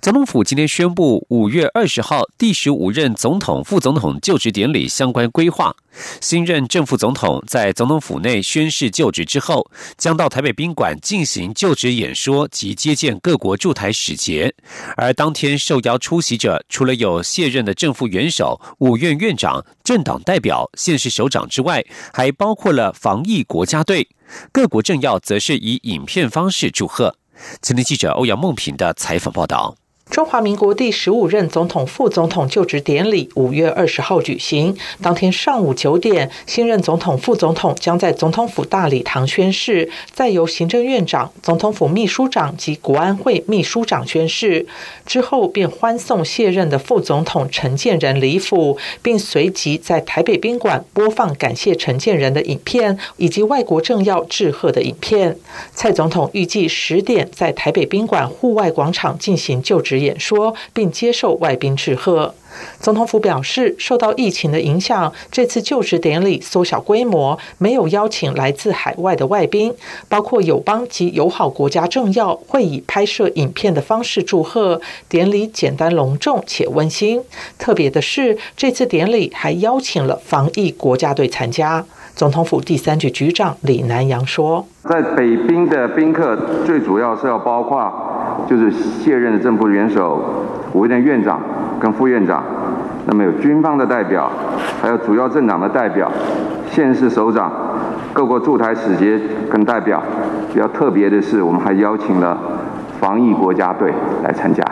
总统府今天宣布，五月二十号第十五任总统、副总统就职典礼相关规划。新任正副总统在总统府内宣誓就职之后，将到台北宾馆进行就职演说及接见各国驻台使节。而当天受邀出席者，除了有卸任的正副元首、五院院长、政党代表、县市首长之外，还包括了防疫国家队。各国政要则是以影片方式祝贺。今天记者欧阳梦平的采访报道。中华民国第十五任总统、副总统就职典礼五月二十号举行。当天上午九点，新任总统、副总统将在总统府大礼堂宣誓，再由行政院长、总统府秘书长及国安会秘书长宣誓。之后便欢送卸任的副总统陈建仁离府，并随即在台北宾馆播放感谢陈建仁的影片以及外国政要致贺的影片。蔡总统预计十点在台北宾馆户外广场进行就职。演说并接受外宾致贺。总统府表示，受到疫情的影响，这次就职典礼缩小规模，没有邀请来自海外的外宾，包括友邦及友好国家政要，会以拍摄影片的方式祝贺。典礼简单隆重且温馨。特别的是，这次典礼还邀请了防疫国家队参加。总统府第三局局长李南阳说：“在北冰的宾客，最主要是要包括，就是卸任的政府元首、五院院长跟副院长，那么有军方的代表，还有主要政党的代表、县市首长、各国驻台使节跟代表。比较特别的是，我们还邀请了防疫国家队来参加。”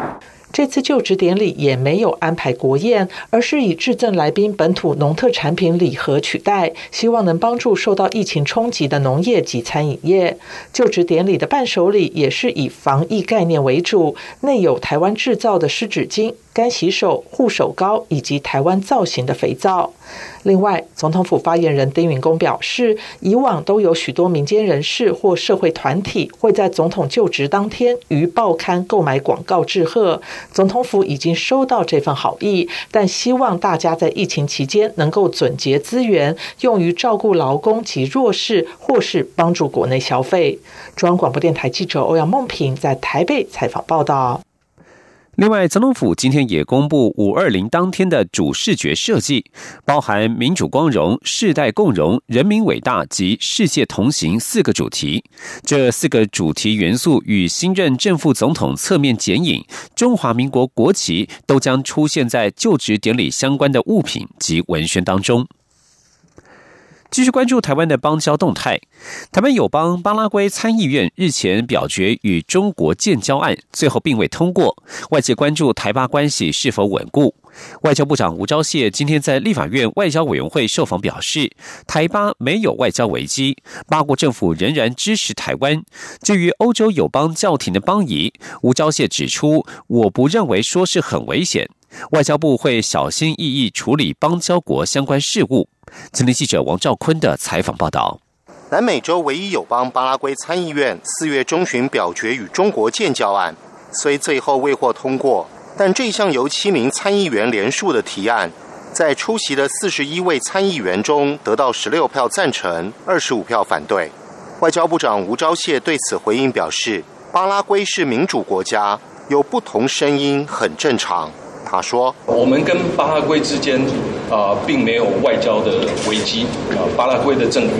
这次就职典礼也没有安排国宴，而是以致赠来宾本土农特产品礼盒取代，希望能帮助受到疫情冲击的农业及餐饮业。就职典礼的伴手礼也是以防疫概念为主，内有台湾制造的湿纸巾。干洗手、护手膏以及台湾造型的肥皂。另外，总统府发言人丁允恭表示，以往都有许多民间人士或社会团体会在总统就职当天于报刊购买广告致贺。总统府已经收到这份好意，但希望大家在疫情期间能够总结资源，用于照顾劳工及弱势，或是帮助国内消费。中央广播电台记者欧阳梦平在台北采访报道。另外，总统府今天也公布五二零当天的主视觉设计，包含民主光荣、世代共荣、人民伟大及世界同行四个主题。这四个主题元素与新任正副总统侧面剪影、中华民国国旗都将出现在就职典礼相关的物品及文宣当中。继续关注台湾的邦交动态。台湾友邦巴拉圭参议院日前表决与中国建交案，最后并未通过。外界关注台巴关系是否稳固。外交部长吴钊燮今天在立法院外交委员会受访表示，台巴没有外交危机，巴国政府仍然支持台湾。至于欧洲友邦教廷的邦谊，吴钊燮指出，我不认为说是很危险。外交部会小心翼翼处理邦交国相关事务。今天记者王兆坤的采访报道：南美洲唯一友邦巴拉圭参议院四月中旬表决与中国建交案，虽最后未获通过，但这项由七名参议员联署的提案，在出席的四十一位参议员中得到十六票赞成，二十五票反对。外交部长吴钊燮对此回应表示：“巴拉圭是民主国家，有不同声音很正常。”他说：“我们跟巴拉圭之间啊，并没有外交的危机啊。巴拉圭的政府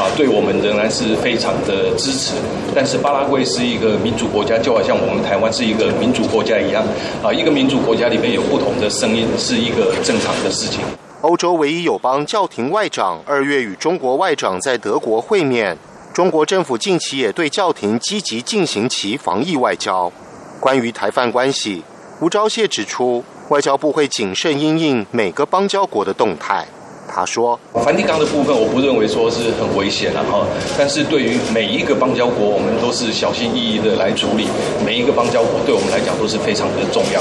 啊，对我们仍然是非常的支持。但是巴拉圭是一个民主国家，就好像我们台湾是一个民主国家一样啊。一个民主国家里面有不同的声音，是一个正常的事情。”欧洲唯一友邦教廷外长二月与中国外长在德国会面，中国政府近期也对教廷积极进行其防疫外交。关于台泛关系。吴钊燮指出，外交部会谨慎因应每个邦交国的动态。他说：“梵蒂冈的部分，我不认为说是很危险了哈，但是对于每一个邦交国，我们都是小心翼翼的来处理。每一个邦交国对我们来讲都是非常的重要。”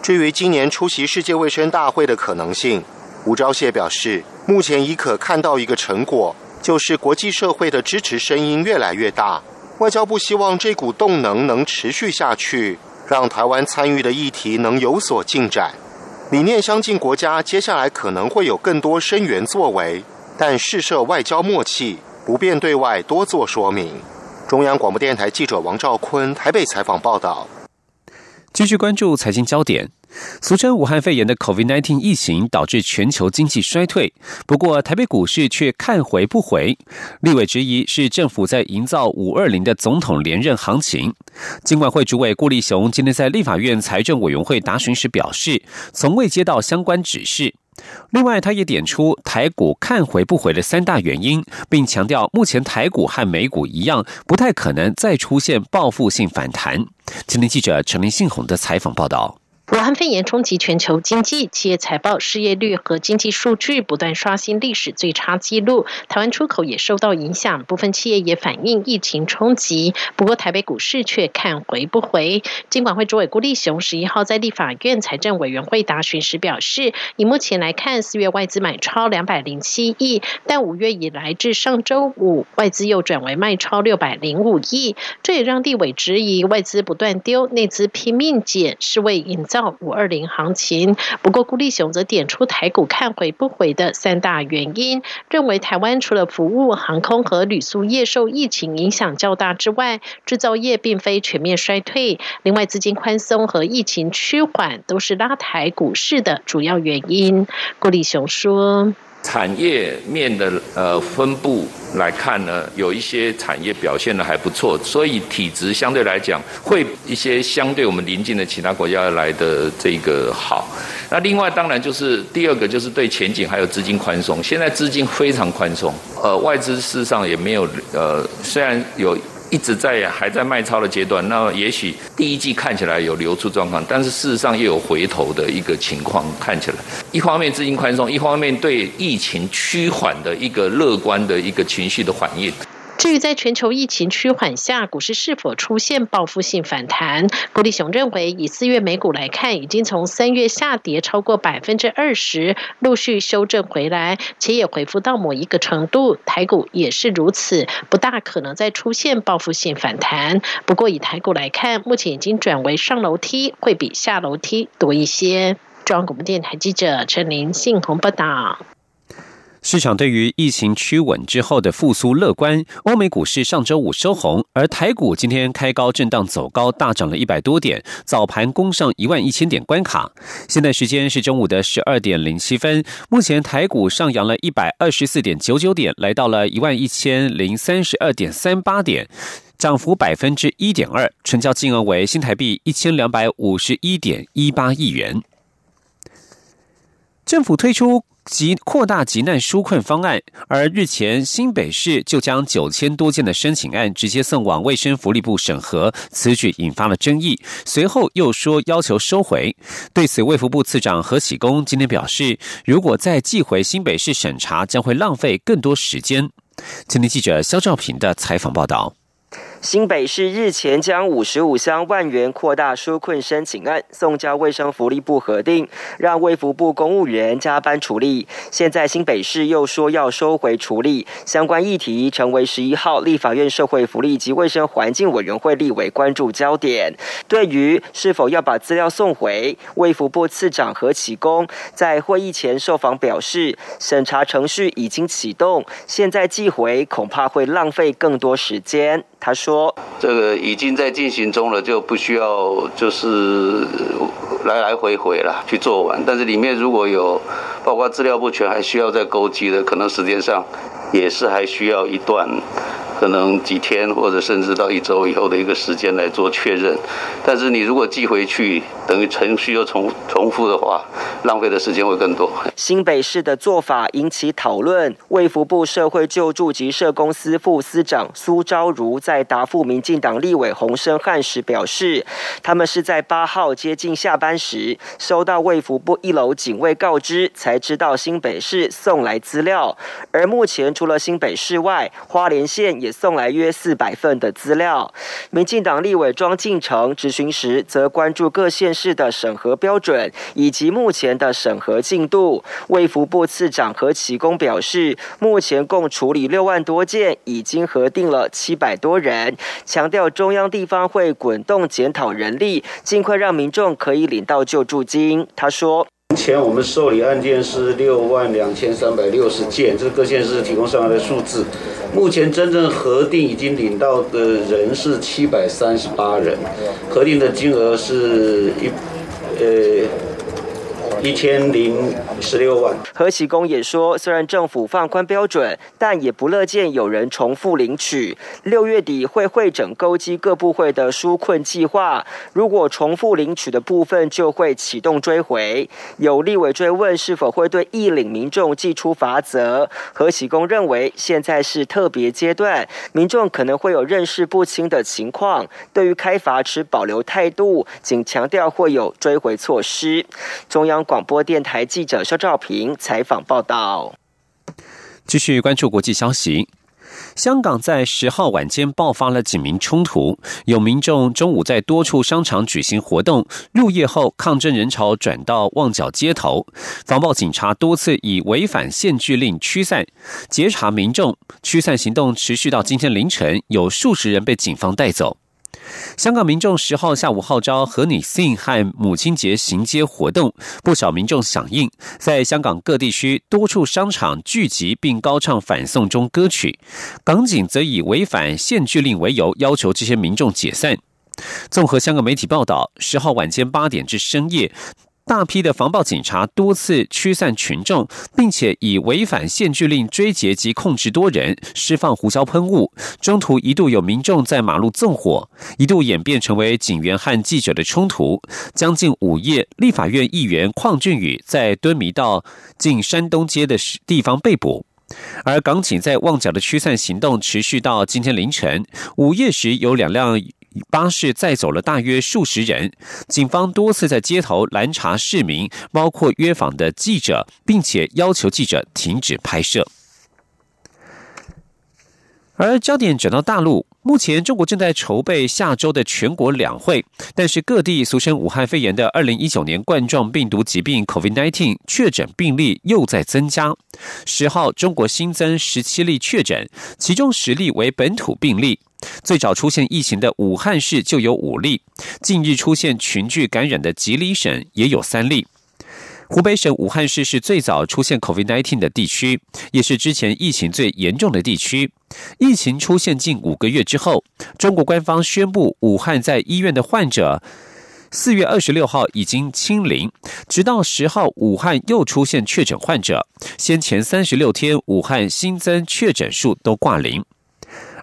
至于今年出席世界卫生大会的可能性，吴钊燮表示，目前已可看到一个成果，就是国际社会的支持声音越来越大。外交部希望这股动能能持续下去，让台湾参与的议题能有所进展。理念相近国家接下来可能会有更多声援作为，但试设外交默契，不便对外多做说明。中央广播电台记者王兆坤台北采访报道。继续关注财经焦点。俗称武汉肺炎的 COVID-19 疫情导致全球经济衰退，不过台北股市却看回不回。立委质疑是政府在营造五二零的总统连任行情。经管会主委顾立雄今天在立法院财政委员会答询时表示，从未接到相关指示。另外，他也点出台股看回不回的三大原因，并强调目前台股和美股一样，不太可能再出现报复性反弹。今天记者陈林信宏的采访报道。武汉肺炎冲击全球经济，企业财报、失业率和经济数据不断刷新历史最差纪录。台湾出口也受到影响，部分企业也反映疫情冲击。不过，台北股市却看回不回。金管会主委顾立雄十一号在立法院财政委员会答询时表示，以目前来看，四月外资买超两百零七亿，但五月以来至上周五，外资又转为卖超六百零五亿。这也让地委质疑，外资不断丢，内资拼命减，是为营造。五二零行情，不过顾立雄则点出台股看回不回的三大原因，认为台湾除了服务、航空和旅宿业受疫情影响较大之外，制造业并非全面衰退。另外，资金宽松和疫情趋缓都是拉抬股市的主要原因。顾立雄说。产业面的呃分布来看呢，有一些产业表现的还不错，所以体质相对来讲会一些相对我们邻近的其他国家来的这个好。那另外当然就是第二个就是对前景还有资金宽松，现在资金非常宽松，呃外资事实上也没有呃虽然有。一直在还在卖超的阶段，那也许第一季看起来有流出状况，但是事实上又有回头的一个情况看起来。一方面资金宽松，一方面对疫情趋缓的一个乐观的一个情绪的反应。至于在全球疫情趋缓下，股市是否出现报复性反弹？郭立雄认为，以四月美股来看，已经从三月下跌超过百分之二十，陆续修正回来，且也回复到某一个程度。台股也是如此，不大可能再出现报复性反弹。不过，以台股来看，目前已经转为上楼梯，会比下楼梯多一些。中央广播电台记者陈林信鸿报道。市场对于疫情趋稳之后的复苏乐观，欧美股市上周五收红，而台股今天开高震荡走高，大涨了一百多点，早盘攻上一万一千点关卡。现在时间是中午的十二点零七分，目前台股上扬了一百二十四点九九点，来到了一万一千零三十二点三八点，涨幅百分之一点二，成交金额为新台币一千两百五十一点一八亿元。政府推出。及扩大急难纾困方案，而日前新北市就将九千多件的申请案直接送往卫生福利部审核，此举引发了争议。随后又说要求收回。对此，卫福部次长何启功今天表示，如果再寄回新北市审查，将会浪费更多时间。今天记者肖兆平的采访报道。新北市日前将五十五箱万元扩大纾困申请案送交卫生福利部核定，让卫福部公务员加班处理。现在新北市又说要收回处理，相关议题成为十一号立法院社会福利及卫生环境委员会立委关注焦点。对于是否要把资料送回，卫福部次长何启功在会议前受访表示，审查程序已经启动，现在寄回恐怕会浪费更多时间。他说：“这个已经在进行中了，就不需要就是来来回回了去做完。但是里面如果有包括资料不全，还需要再勾稽的，可能时间上也是还需要一段。”可能几天或者甚至到一周以后的一个时间来做确认，但是你如果寄回去，等于程序又重重复的话，浪费的时间会更多。新北市的做法引起讨论，卫福部社会救助及社公司副司长苏昭如在答复民进党立委洪生汉时表示，他们是在八号接近下班时，收到卫福部一楼警卫告知，才才知道新北市送来资料。而目前除了新北市外，花莲县也。送来约四百份的资料。民进党立委庄进成质询时，则关注各县市的审核标准以及目前的审核进度。卫福部次长何启功表示，目前共处理六万多件，已经核定了七百多人，强调中央地方会滚动检讨人力，尽快让民众可以领到救助金。他说。目前我们受理案件是六万两千三百六十件，这是各县市提供上来的数字。目前真正核定已经领到的人是七百三十八人，核定的金额是一，呃。一千零十六万。何启功也说，虽然政府放宽标准，但也不乐见有人重复领取。六月底会会诊勾稽各部会的纾困计划，如果重复领取的部分，就会启动追回。有立委追问是否会对易领民众寄出罚则，何启功认为现在是特别阶段，民众可能会有认识不清的情况，对于开罚持保留态度，仅强调会有追回措施。中央。广播电台记者肖兆平采访报道。继续关注国际消息，香港在十号晚间爆发了警民冲突，有民众中午在多处商场举行活动，入夜后抗争人潮转到旺角街头，防暴警察多次以违反限聚令驱散、截查民众，驱散行动持续到今天凌晨，有数十人被警方带走。香港民众十号下午号召和你 sing 和母亲节行街活动，不少民众响应，在香港各地区多处商场聚集并高唱反送中歌曲。港警则以违反限聚令为由，要求这些民众解散。综合香港媒体报道，十号晚间八点至深夜。大批的防暴警察多次驱散群众，并且以违反限聚令追截及控制多人，释放胡椒喷雾。中途一度有民众在马路纵火，一度演变成为警员和记者的冲突。将近午夜，立法院议员邝俊宇在敦弥道近山东街的地方被捕。而港警在旺角的驱散行动持续到今天凌晨。午夜时有两辆。巴士载走了大约数十人，警方多次在街头拦查市民，包括约访的记者，并且要求记者停止拍摄。而焦点转到大陆，目前中国正在筹备下周的全国两会，但是各地俗称武汉肺炎的二零一九年冠状病毒疾病 （COVID-19） 确诊病例又在增加。十号，中国新增十七例确诊，其中十例为本土病例。最早出现疫情的武汉市就有五例，近日出现群聚感染的吉林省也有三例。湖北省武汉市是最早出现 COVID-19 的地区，也是之前疫情最严重的地区。疫情出现近五个月之后，中国官方宣布武汉在医院的患者四月二十六号已经清零，直到十号武汉又出现确诊患者，先前三十六天武汉新增确诊数都挂零。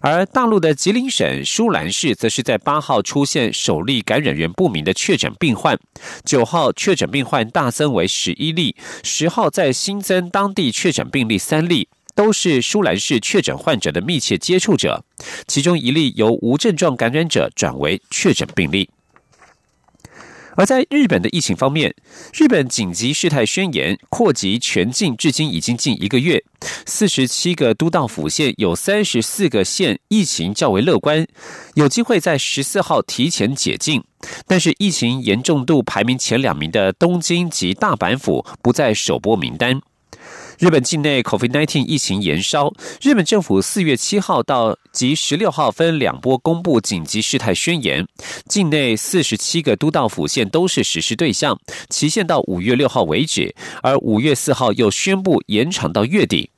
而大陆的吉林省舒兰市，则是在八号出现首例感染源不明的确诊病患，九号确诊病患大增为十一例，十号再新增当地确诊病例三例，都是舒兰市确诊患者的密切接触者，其中一例由无症状感染者转为确诊病例。而在日本的疫情方面，日本紧急事态宣言扩及全境，至今已经近一个月。四十七个都道府县有三十四个县疫情较为乐观，有机会在十四号提前解禁。但是疫情严重度排名前两名的东京及大阪府不在首播名单。日本境内 COVID-19 疫情延烧，日本政府四月七号到及十六号分两波公布紧急事态宣言，境内四十七个都道府县都是实施对象，期限到五月六号为止，而五月四号又宣布延长到月底。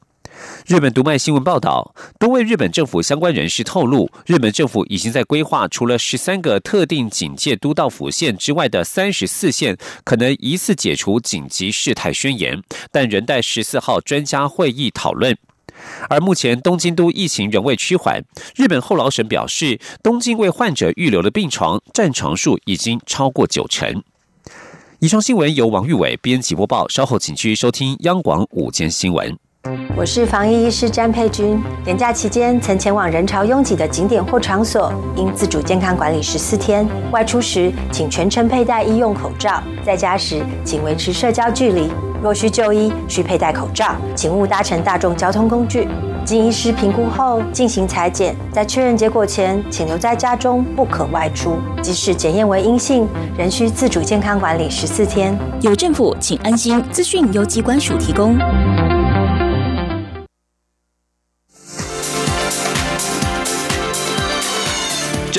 日本读卖新闻报道，多位日本政府相关人士透露，日本政府已经在规划，除了十三个特定警戒都道府县之外的三十四县，可能一次解除紧急事态宣言，但仍待十四号专家会议讨论。而目前东京都疫情仍未趋缓，日本后劳省表示，东京为患者预留的病床占床数已经超过九成。以上新闻由王玉伟编辑播报，稍后请继续收听央广午间新闻。我是防疫医师詹佩君。年假期间曾前往人潮拥挤的景点或场所，应自主健康管理十四天。外出时请全程佩戴医用口罩，在家时请维持社交距离。若需就医，需佩戴口罩，请勿搭乘大众交通工具。经医师评估后进行裁剪，在确认结果前，请留在家中，不可外出。即使检验为阴性，仍需自主健康管理十四天。有政府，请安心。资讯由机关署提供。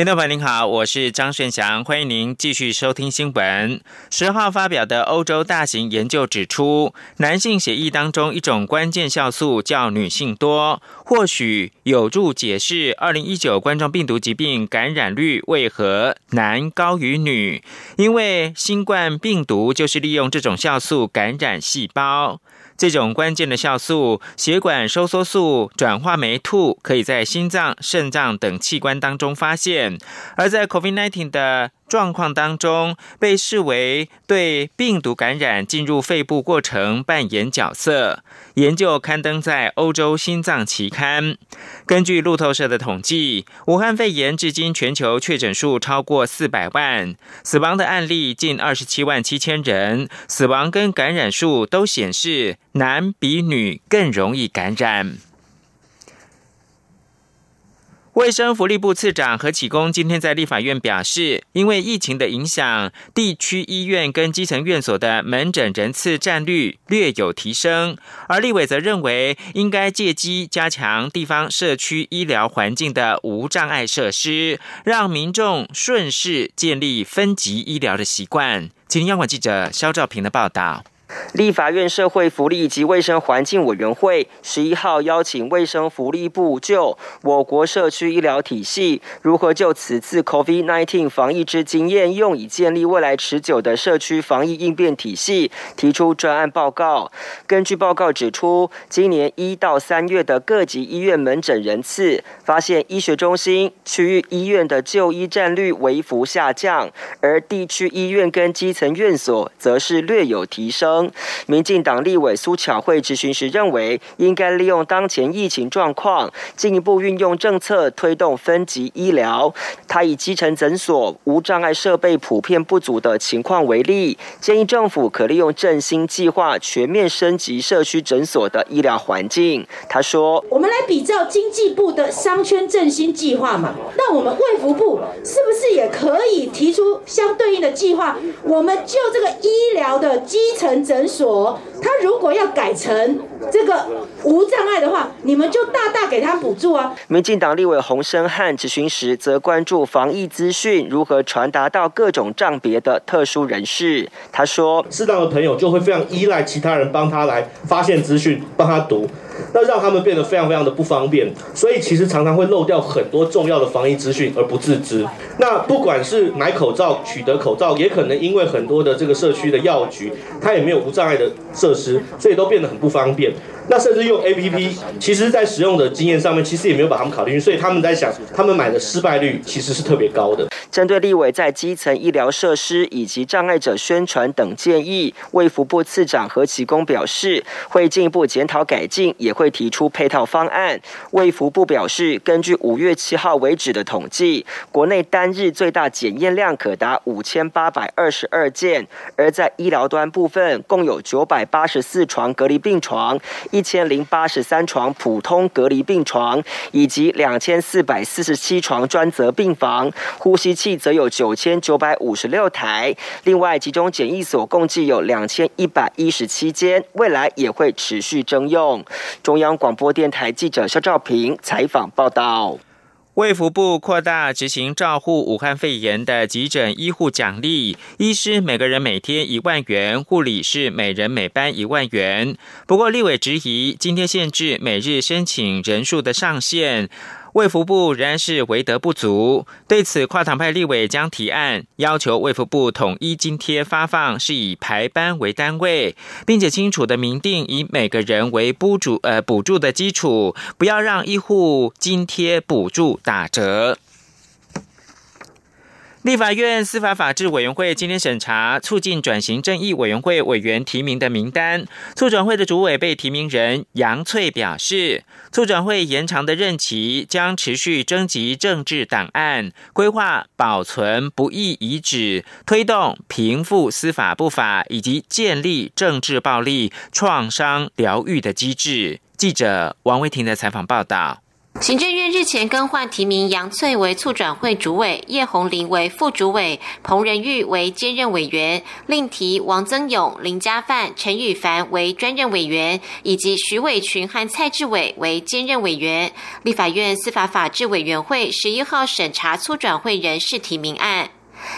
听众朋友您好，我是张顺祥，欢迎您继续收听新闻。十号发表的欧洲大型研究指出，男性血液当中一种关键酵素较女性多，或许有助解释二零一九冠状病毒疾病感染率为何男高于女，因为新冠病毒就是利用这种酵素感染细胞。这种关键的酵素——血管收缩素转化酶2，可以在心脏、肾脏等器官当中发现，而在 COVID-19 的。状况当中被视为对病毒感染进入肺部过程扮演角色。研究刊登在欧洲心脏期刊。根据路透社的统计，武汉肺炎至今全球确诊数超过四百万，死亡的案例近二十七万七千人。死亡跟感染数都显示男比女更容易感染。卫生福利部次长何启功今天在立法院表示，因为疫情的影响，地区医院跟基层院所的门诊人次占率略有提升，而立委则认为应该借机加强地方社区医疗环境的无障碍设施，让民众顺势建立分级医疗的习惯。今天央广记者肖兆平的报道。立法院社会福利及卫生环境委员会十一号邀请卫生福利部就我国社区医疗体系如何就此次 COVID-19 防疫之经验，用以建立未来持久的社区防疫应变体系，提出专案报告。根据报告指出，今年一到三月的各级医院门诊人次，发现医学中心、区域医院的就医占率微幅下降，而地区医院跟基层院所则是略有提升。民进党立委苏巧慧质询时认为，应该利用当前疫情状况，进一步运用政策推动分级医疗。他以基层诊所无障碍设备普遍不足的情况为例，建议政府可利用振兴计划全面升级社区诊所的医疗环境。他说：“我们来比较经济部的商圈振兴计划嘛，那我们卫福部是不是也可以提出相对应的计划？我们就这个医疗的基层。”诊所，他如果要改成这个无障碍的话，你们就大大给他补助啊。民进党立委洪生汉质询时，则关注防疫资讯如何传达到各种障别的特殊人士。他说，适当的朋友就会非常依赖其他人帮他来发现资讯，帮他读。那让他们变得非常非常的不方便，所以其实常常会漏掉很多重要的防疫资讯而不自知。那不管是买口罩、取得口罩，也可能因为很多的这个社区的药局，它也没有无障碍的设施，所以都变得很不方便。那甚至用 A P P，其实，在使用的经验上面，其实也没有把他们考虑进去，所以他们在想，他们买的失败率其实是特别高的。针对立委在基层医疗设施以及障碍者宣传等建议，卫福部次长何启功表示，会进一步检讨改进，也会提出配套方案。卫福部表示，根据五月七号为止的统计，国内单日最大检验量可达五千八百二十二件，而在医疗端部分，共有九百八十四床隔离病床。一千零八十三床普通隔离病床，以及两千四百四十七床专责病房，呼吸器则有九千九百五十六台。另外，集中检疫所共计有两千一百一十七间，未来也会持续征用。中央广播电台记者肖兆平采访报道。卫福部扩大执行照护武汉肺炎的急诊医护奖励，医师每个人每天一万元，护理是每人每班一万元。不过，立委质疑今天限制每日申请人数的上限。卫福部仍然是为德不足，对此跨党派立委将提案要求卫福部统一津贴发放，是以排班为单位，并且清楚的明定以每个人为补助呃补助的基础，不要让医护津贴补助打折。立法院司法法制委员会今天审查促进转型正义委员会委员提名的名单。促转会的主委被提名人杨翠表示，促转会延长的任期将持续征集政治档案，规划保存不易遗址，推动平复司法不法，以及建立政治暴力创伤疗愈的机制。记者王维婷的采访报道。行政院日前更换提名，杨翠为促转会主委，叶红林为副主委，彭仁玉为兼任委员，另提王增勇、林家范、陈宇凡为专任委员，以及徐伟群和蔡志伟为兼任委员。立法院司法法制委员会十一号审查促转会人事提名案。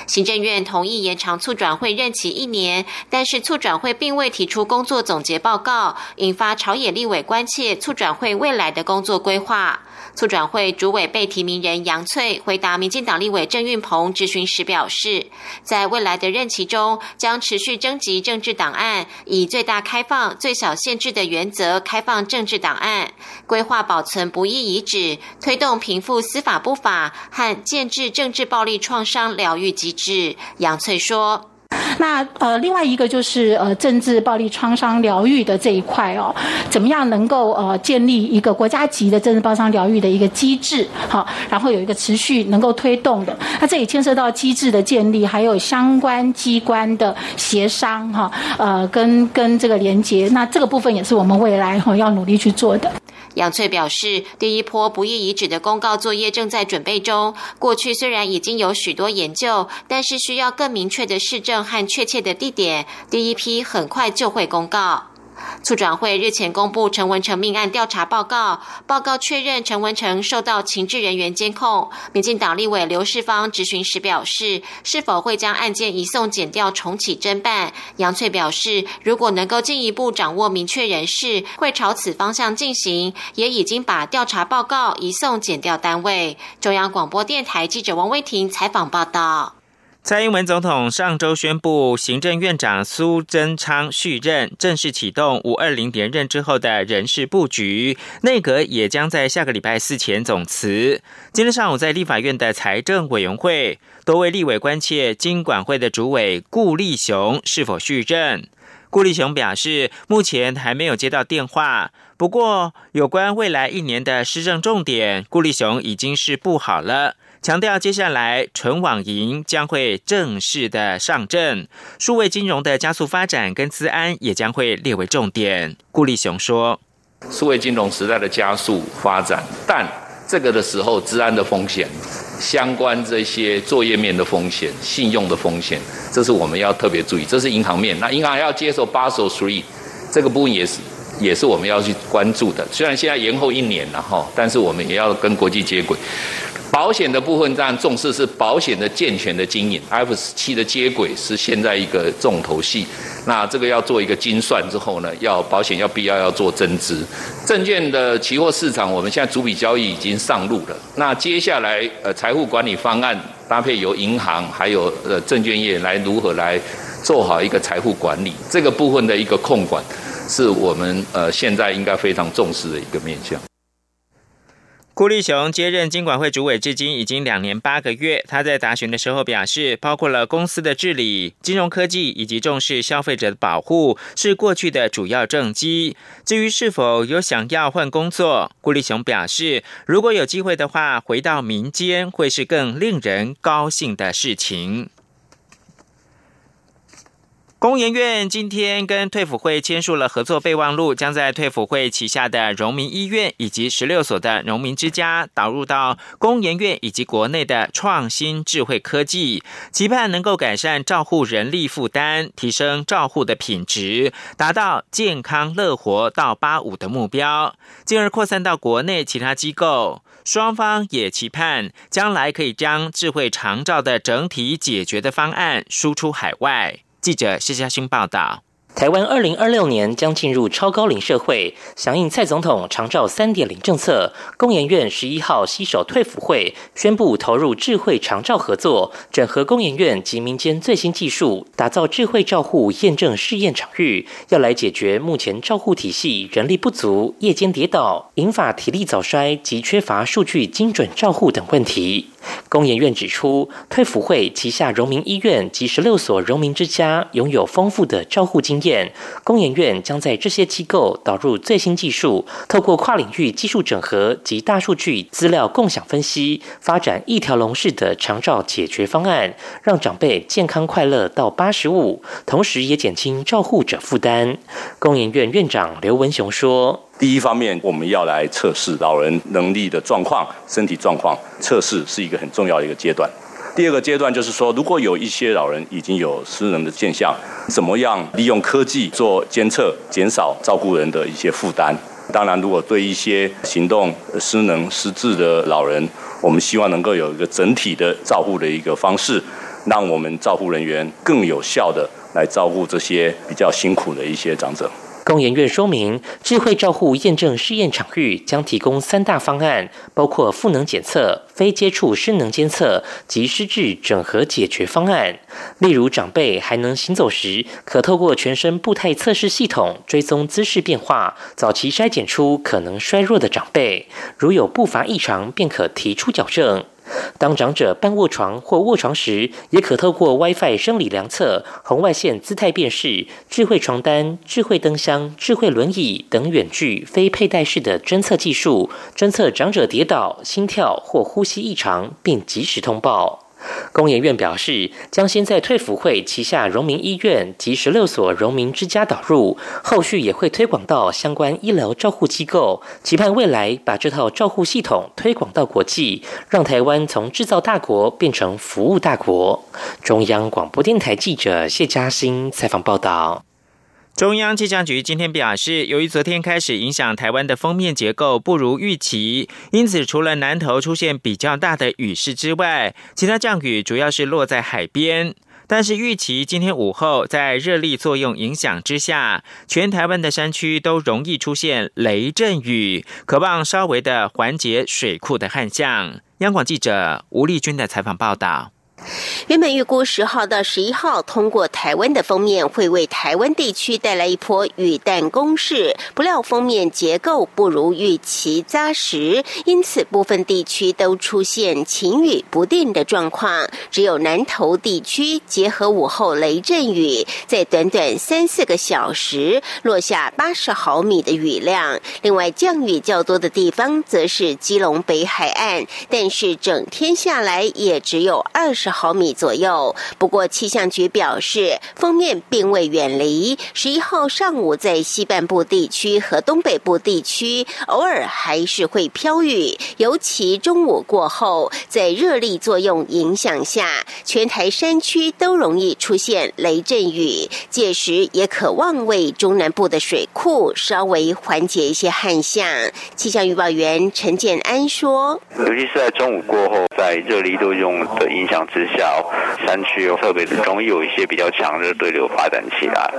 行政院同意延长促转会任期一年，但是促转会并未提出工作总结报告，引发朝野立委关切促转会未来的工作规划。促转会主委被提名人杨翠回答民进党立委郑运鹏质询时表示，在未来的任期中，将持续征集政治档案，以最大开放、最小限制的原则开放政治档案，规划保存不易遗址，推动平复司法不法和建制政治暴力创伤疗愈机制。杨翠说。那呃，另外一个就是呃，政治暴力创伤疗愈的这一块哦，怎么样能够呃建立一个国家级的政治创伤疗愈的一个机制，好，然后有一个持续能够推动的。那这也牵涉到机制的建立，还有相关机关的协商哈，呃，跟跟这个连接。那这个部分也是我们未来哈要努力去做的。杨翠表示，第一波不易遗址的公告作业正在准备中。过去虽然已经有许多研究，但是需要更明确的市政和确切的地点。第一批很快就会公告。促转会日前公布陈文成命案调查报告，报告确认陈文成受到情治人员监控。民进党立委刘世芳质询时表示，是否会将案件移送检调重启侦办？杨翠表示，如果能够进一步掌握明确人士，会朝此方向进行，也已经把调查报告移送检调单位。中央广播电台记者王威婷采访报道。蔡英文总统上周宣布，行政院长苏贞昌续任，正式启动五二零连任之后的人事布局。内阁也将在下个礼拜四前总辞。今天上午在立法院的财政委员会，多位立委关切经管会的主委顾立雄是否续任。顾立雄表示，目前还没有接到电话。不过，有关未来一年的施政重点，顾立雄已经是布好了。强调，接下来纯网银将会正式的上阵，数位金融的加速发展跟资安也将会列为重点。顾立雄说：“数位金融时代的加速发展，但这个的时候，资安的风险、相关这些作业面的风险、信用的风险，这是我们要特别注意。这是银行面，那银行要接受 Basel Three 这个部分也是也是我们要去关注的。虽然现在延后一年了哈，但是我们也要跟国际接轨。”保险的部分，当然重视是保险的健全的经营。F 十七的接轨是现在一个重头戏。那这个要做一个精算之后呢，要保险要必要要做增资。证券的期货市场，我们现在主笔交易已经上路了。那接下来呃，财富管理方案搭配由银行还有呃证券业来如何来做好一个财富管理这个部分的一个控管，是我们呃现在应该非常重视的一个面向。顾立雄接任金管会主委至今已经两年八个月。他在答询的时候表示，包括了公司的治理、金融科技以及重视消费者的保护是过去的主要政绩。至于是否有想要换工作，顾立雄表示，如果有机会的话，回到民间会是更令人高兴的事情。工研院今天跟退辅会签署了合作备忘录，将在退辅会旗下的荣民医院以及十六所的荣民之家导入到工研院以及国内的创新智慧科技，期盼能够改善照护人力负担，提升照护的品质，达到健康乐活到八五的目标，进而扩散到国内其他机构。双方也期盼将来可以将智慧长照的整体解决的方案输出海外。记者谢嘉欣报道。台湾二零二六年将进入超高龄社会，响应蔡总统长照三点零政策，工研院十一号携手退辅会宣布投入智慧长照合作，整合工研院及民间最新技术，打造智慧照护验证试验场域，要来解决目前照护体系人力不足、夜间跌倒、引发体力早衰及缺乏数据精准照护等问题。工研院指出，退辅会旗下荣民医院及十六所荣民之家拥有丰富的照护经验。工研院将在这些机构导入最新技术，透过跨领域技术整合及大数据资料共享分析，发展一条龙式的长照解决方案，让长辈健康快乐到八十五，同时也减轻照护者负担。工研院院长刘文雄说。第一方面，我们要来测试老人能力的状况、身体状况，测试是一个很重要的一个阶段。第二个阶段就是说，如果有一些老人已经有失能的现象，怎么样利用科技做监测，减少照顾人的一些负担。当然，如果对一些行动失能、失智的老人，我们希望能够有一个整体的照顾的一个方式，让我们照护人员更有效的来照顾这些比较辛苦的一些长者。工研院说明，智慧照护验证试验场域将提供三大方案，包括赋能检测、非接触失能监测及失智整合解决方案。例如，长辈还能行走时，可透过全身步态测试系统追踪姿势变化，早期筛检出可能衰弱的长辈。如有步伐异常，便可提出矫正。当长者半卧床或卧床时，也可透过 WiFi 生理量测、红外线姿态辨识、智慧床单、智慧灯箱、智慧轮椅等远距非佩戴式的侦测技术，侦测长者跌倒、心跳或呼吸异常，并及时通报。工研院表示，将先在退辅会旗下荣民医院及十六所荣民之家导入，后续也会推广到相关医疗照护机构，期盼未来把这套照护系统推广到国际，让台湾从制造大国变成服务大国。中央广播电台记者谢嘉欣采访报道。中央气象局今天表示，由于昨天开始影响台湾的封面结构不如预期，因此除了南投出现比较大的雨势之外，其他降雨主要是落在海边。但是预期今天午后在热力作用影响之下，全台湾的山区都容易出现雷阵雨，渴望稍微的缓解水库的旱象。央广记者吴丽君的采访报道。原本预估十号到十一号通过台湾的封面会为台湾地区带来一波雨弹攻势，不料封面结构不如预期扎实，因此部分地区都出现晴雨不定的状况。只有南投地区结合午后雷阵雨，在短短三四个小时落下八十毫米的雨量。另外降雨较多的地方则是基隆北海岸，但是整天下来也只有二十。毫米左右。不过气象局表示，封面并未远离。十一号上午，在西半部地区和东北部地区，偶尔还是会飘雨。尤其中午过后，在热力作用影响下，全台山区都容易出现雷阵雨。届时也可望为中南部的水库稍微缓解一些旱象。气象预报员陈建安说：“尤其是在中午过后，在热力作用的影响之。”下山区又特别容易有一些比较强的对流发展起来，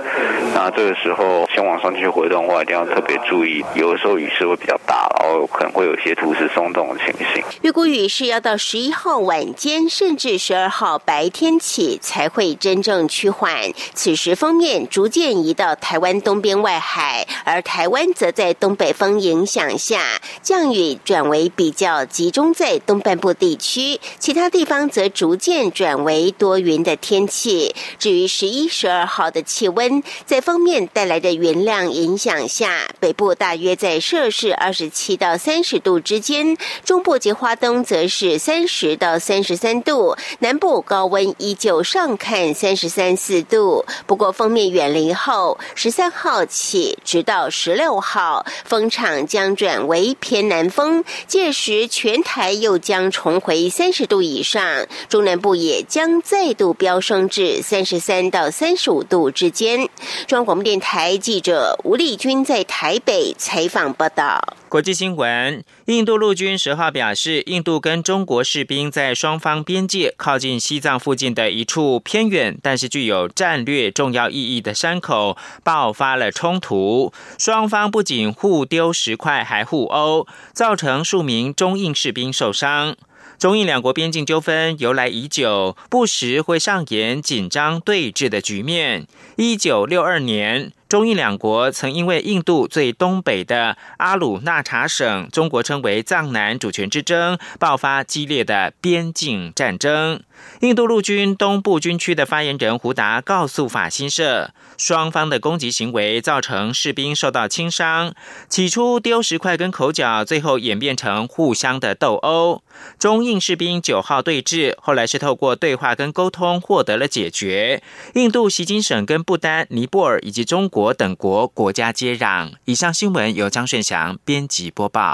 那这个时候前往山区活动的话，一定要特别注意，有的时候雨势会比较大，然后可能会有一些土石松动的情形。预估雨势要到十一号晚间，甚至十二号白天起才会真正趋缓。此时封面逐渐移到台湾东边外海，而台湾则在东北风影响下，降雨转为比较集中在东半部地区，其他地方则逐渐。渐转为多云的天气。至于十一、十二号的气温，在封面带来的云量影响下，北部大约在摄氏二十七到三十度之间，中部及花东则是三十到三十三度，南部高温依旧上看三十三四度。不过封面远离后，十三号起直到十六号，风场将转为偏南风，届时全台又将重回三十度以上，中南。部也将再度飙升至三十三到三十五度之间。中央广播电台记者吴丽君在台北采访报道。国际新闻：印度陆军十号表示，印度跟中国士兵在双方边界靠近西藏附近的一处偏远但是具有战略重要意义的山口爆发了冲突，双方不仅互丢石块，还互殴，造成数名中印士兵受伤。中印两国边境纠纷由来已久，不时会上演紧张对峙的局面。一九六二年。中印两国曾因为印度最东北的阿鲁纳查省（中国称为藏南）主权之争，爆发激烈的边境战争。印度陆军东部军区的发言人胡达告诉法新社，双方的攻击行为造成士兵受到轻伤，起初丢石块跟口角，最后演变成互相的斗殴。中印士兵九号对峙，后来是透过对话跟沟通获得了解决。印度锡金省跟不丹、尼泊尔以及中国国等国国家接壤。以上新闻由张顺祥编辑播报。